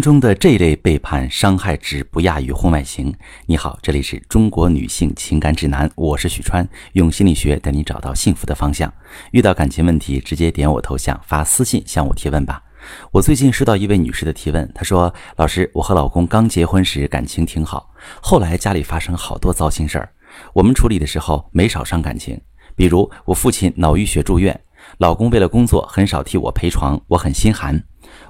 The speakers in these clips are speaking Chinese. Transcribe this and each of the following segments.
中的这类背叛伤害值不亚于婚外情。你好，这里是中国女性情感指南，我是许川，用心理学带你找到幸福的方向。遇到感情问题，直接点我头像发私信向我提问吧。我最近收到一位女士的提问，她说：“老师，我和老公刚结婚时感情挺好，后来家里发生好多糟心事儿，我们处理的时候没少伤感情。比如我父亲脑淤血住院，老公为了工作很少替我陪床，我很心寒。”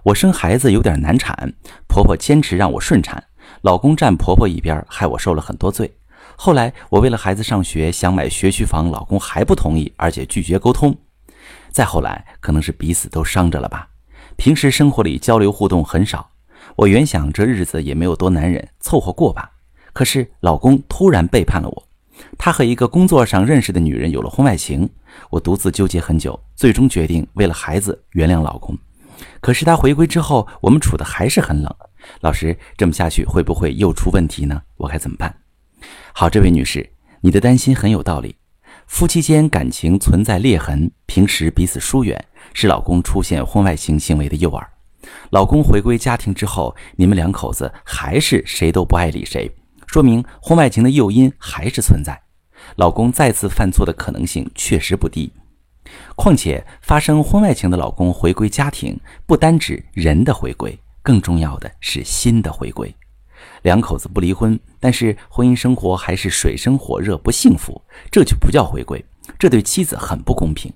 我生孩子有点难产，婆婆坚持让我顺产，老公站婆婆一边，害我受了很多罪。后来我为了孩子上学想买学区房，老公还不同意，而且拒绝沟通。再后来，可能是彼此都伤着了吧，平时生活里交流互动很少。我原想这日子也没有多难忍，凑合过吧。可是老公突然背叛了我，他和一个工作上认识的女人有了婚外情。我独自纠结很久，最终决定为了孩子原谅老公。可是他回归之后，我们处的还是很冷。老师，这么下去会不会又出问题呢？我该怎么办？好，这位女士，你的担心很有道理。夫妻间感情存在裂痕，平时彼此疏远，是老公出现婚外情行为的诱饵。老公回归家庭之后，你们两口子还是谁都不爱理谁，说明婚外情的诱因还是存在。老公再次犯错的可能性确实不低。况且，发生婚外情的老公回归家庭，不单指人的回归，更重要的是心的回归。两口子不离婚，但是婚姻生活还是水深火热，不幸福，这就不叫回归，这对妻子很不公平。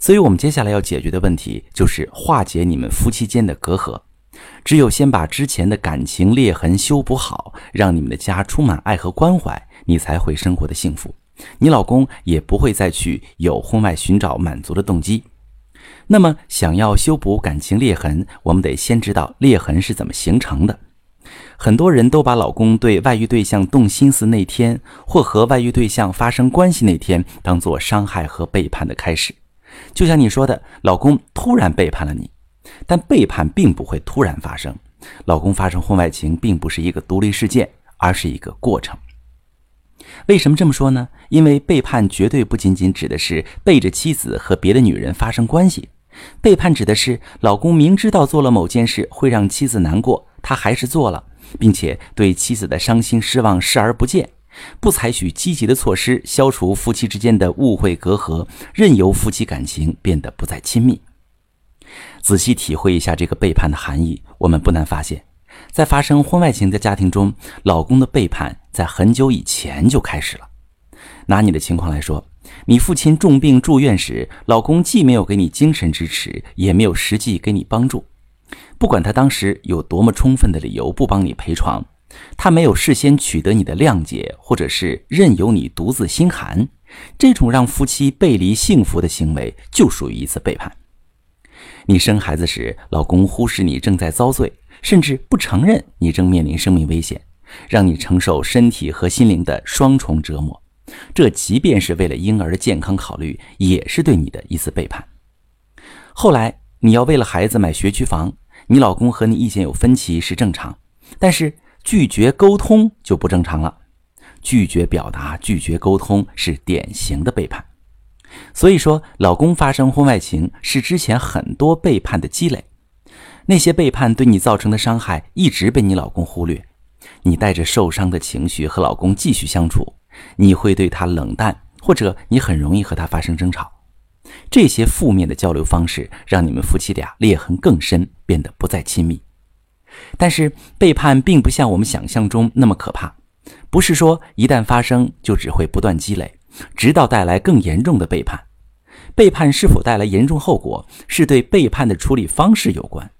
所以，我们接下来要解决的问题就是化解你们夫妻间的隔阂。只有先把之前的感情裂痕修补好，让你们的家充满爱和关怀，你才会生活的幸福。你老公也不会再去有婚外寻找满足的动机。那么，想要修补感情裂痕，我们得先知道裂痕是怎么形成的。很多人都把老公对外遇对象动心思那天，或和外遇对象发生关系那天，当做伤害和背叛的开始。就像你说的，老公突然背叛了你，但背叛并不会突然发生。老公发生婚外情并不是一个独立事件，而是一个过程。为什么这么说呢？因为背叛绝对不仅仅指的是背着妻子和别的女人发生关系，背叛指的是老公明知道做了某件事会让妻子难过，他还是做了，并且对妻子的伤心失望视而不见，不采取积极的措施消除夫妻之间的误会隔阂，任由夫妻感情变得不再亲密。仔细体会一下这个背叛的含义，我们不难发现。在发生婚外情的家庭中，老公的背叛在很久以前就开始了。拿你的情况来说，你父亲重病住院时，老公既没有给你精神支持，也没有实际给你帮助。不管他当时有多么充分的理由不帮你陪床，他没有事先取得你的谅解，或者是任由你独自心寒，这种让夫妻背离幸福的行为，就属于一次背叛。你生孩子时，老公忽视你正在遭罪。甚至不承认你正面临生命危险，让你承受身体和心灵的双重折磨，这即便是为了婴儿的健康考虑，也是对你的一次背叛。后来你要为了孩子买学区房，你老公和你意见有分歧是正常，但是拒绝沟通就不正常了。拒绝表达、拒绝沟通是典型的背叛。所以说，老公发生婚外情是之前很多背叛的积累。那些背叛对你造成的伤害一直被你老公忽略，你带着受伤的情绪和老公继续相处，你会对他冷淡，或者你很容易和他发生争吵。这些负面的交流方式让你们夫妻俩裂痕更深，变得不再亲密。但是背叛并不像我们想象中那么可怕，不是说一旦发生就只会不断积累，直到带来更严重的背叛。背叛是否带来严重后果，是对背叛的处理方式有关。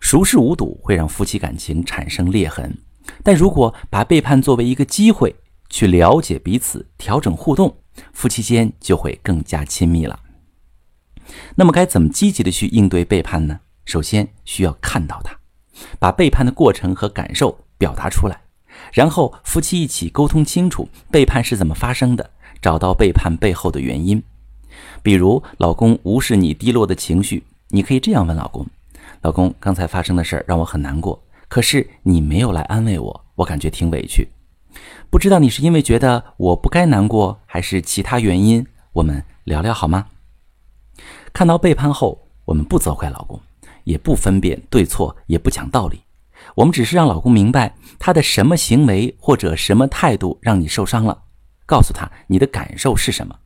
熟视无睹会让夫妻感情产生裂痕，但如果把背叛作为一个机会去了解彼此、调整互动，夫妻间就会更加亲密了。那么该怎么积极的去应对背叛呢？首先需要看到它，把背叛的过程和感受表达出来，然后夫妻一起沟通清楚背叛是怎么发生的，找到背叛背后的原因。比如老公无视你低落的情绪，你可以这样问老公。老公，刚才发生的事儿让我很难过，可是你没有来安慰我，我感觉挺委屈。不知道你是因为觉得我不该难过，还是其他原因？我们聊聊好吗？看到背叛后，我们不责怪老公，也不分辨对错，也不讲道理，我们只是让老公明白他的什么行为或者什么态度让你受伤了，告诉他你的感受是什么。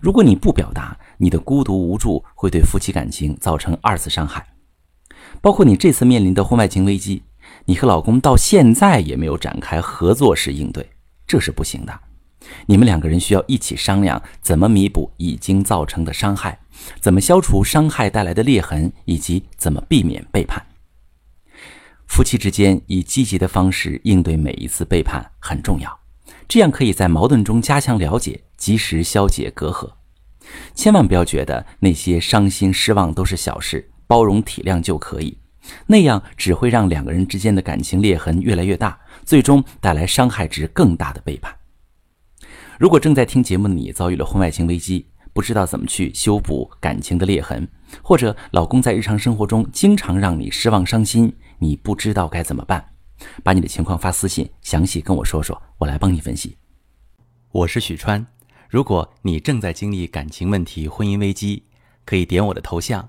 如果你不表达，你的孤独无助会对夫妻感情造成二次伤害。包括你这次面临的婚外情危机，你和老公到现在也没有展开合作式应对，这是不行的。你们两个人需要一起商量怎么弥补已经造成的伤害，怎么消除伤害带来的裂痕，以及怎么避免背叛。夫妻之间以积极的方式应对每一次背叛很重要，这样可以在矛盾中加强了解，及时消解隔阂。千万不要觉得那些伤心失望都是小事，包容体谅就可以，那样只会让两个人之间的感情裂痕越来越大，最终带来伤害值更大的背叛。如果正在听节目的你遭遇了婚外情危机，不知道怎么去修补感情的裂痕，或者老公在日常生活中经常让你失望伤心，你不知道该怎么办，把你的情况发私信，详细跟我说说，我来帮你分析。我是许川，如果你正在经历感情问题、婚姻危机，可以点我的头像，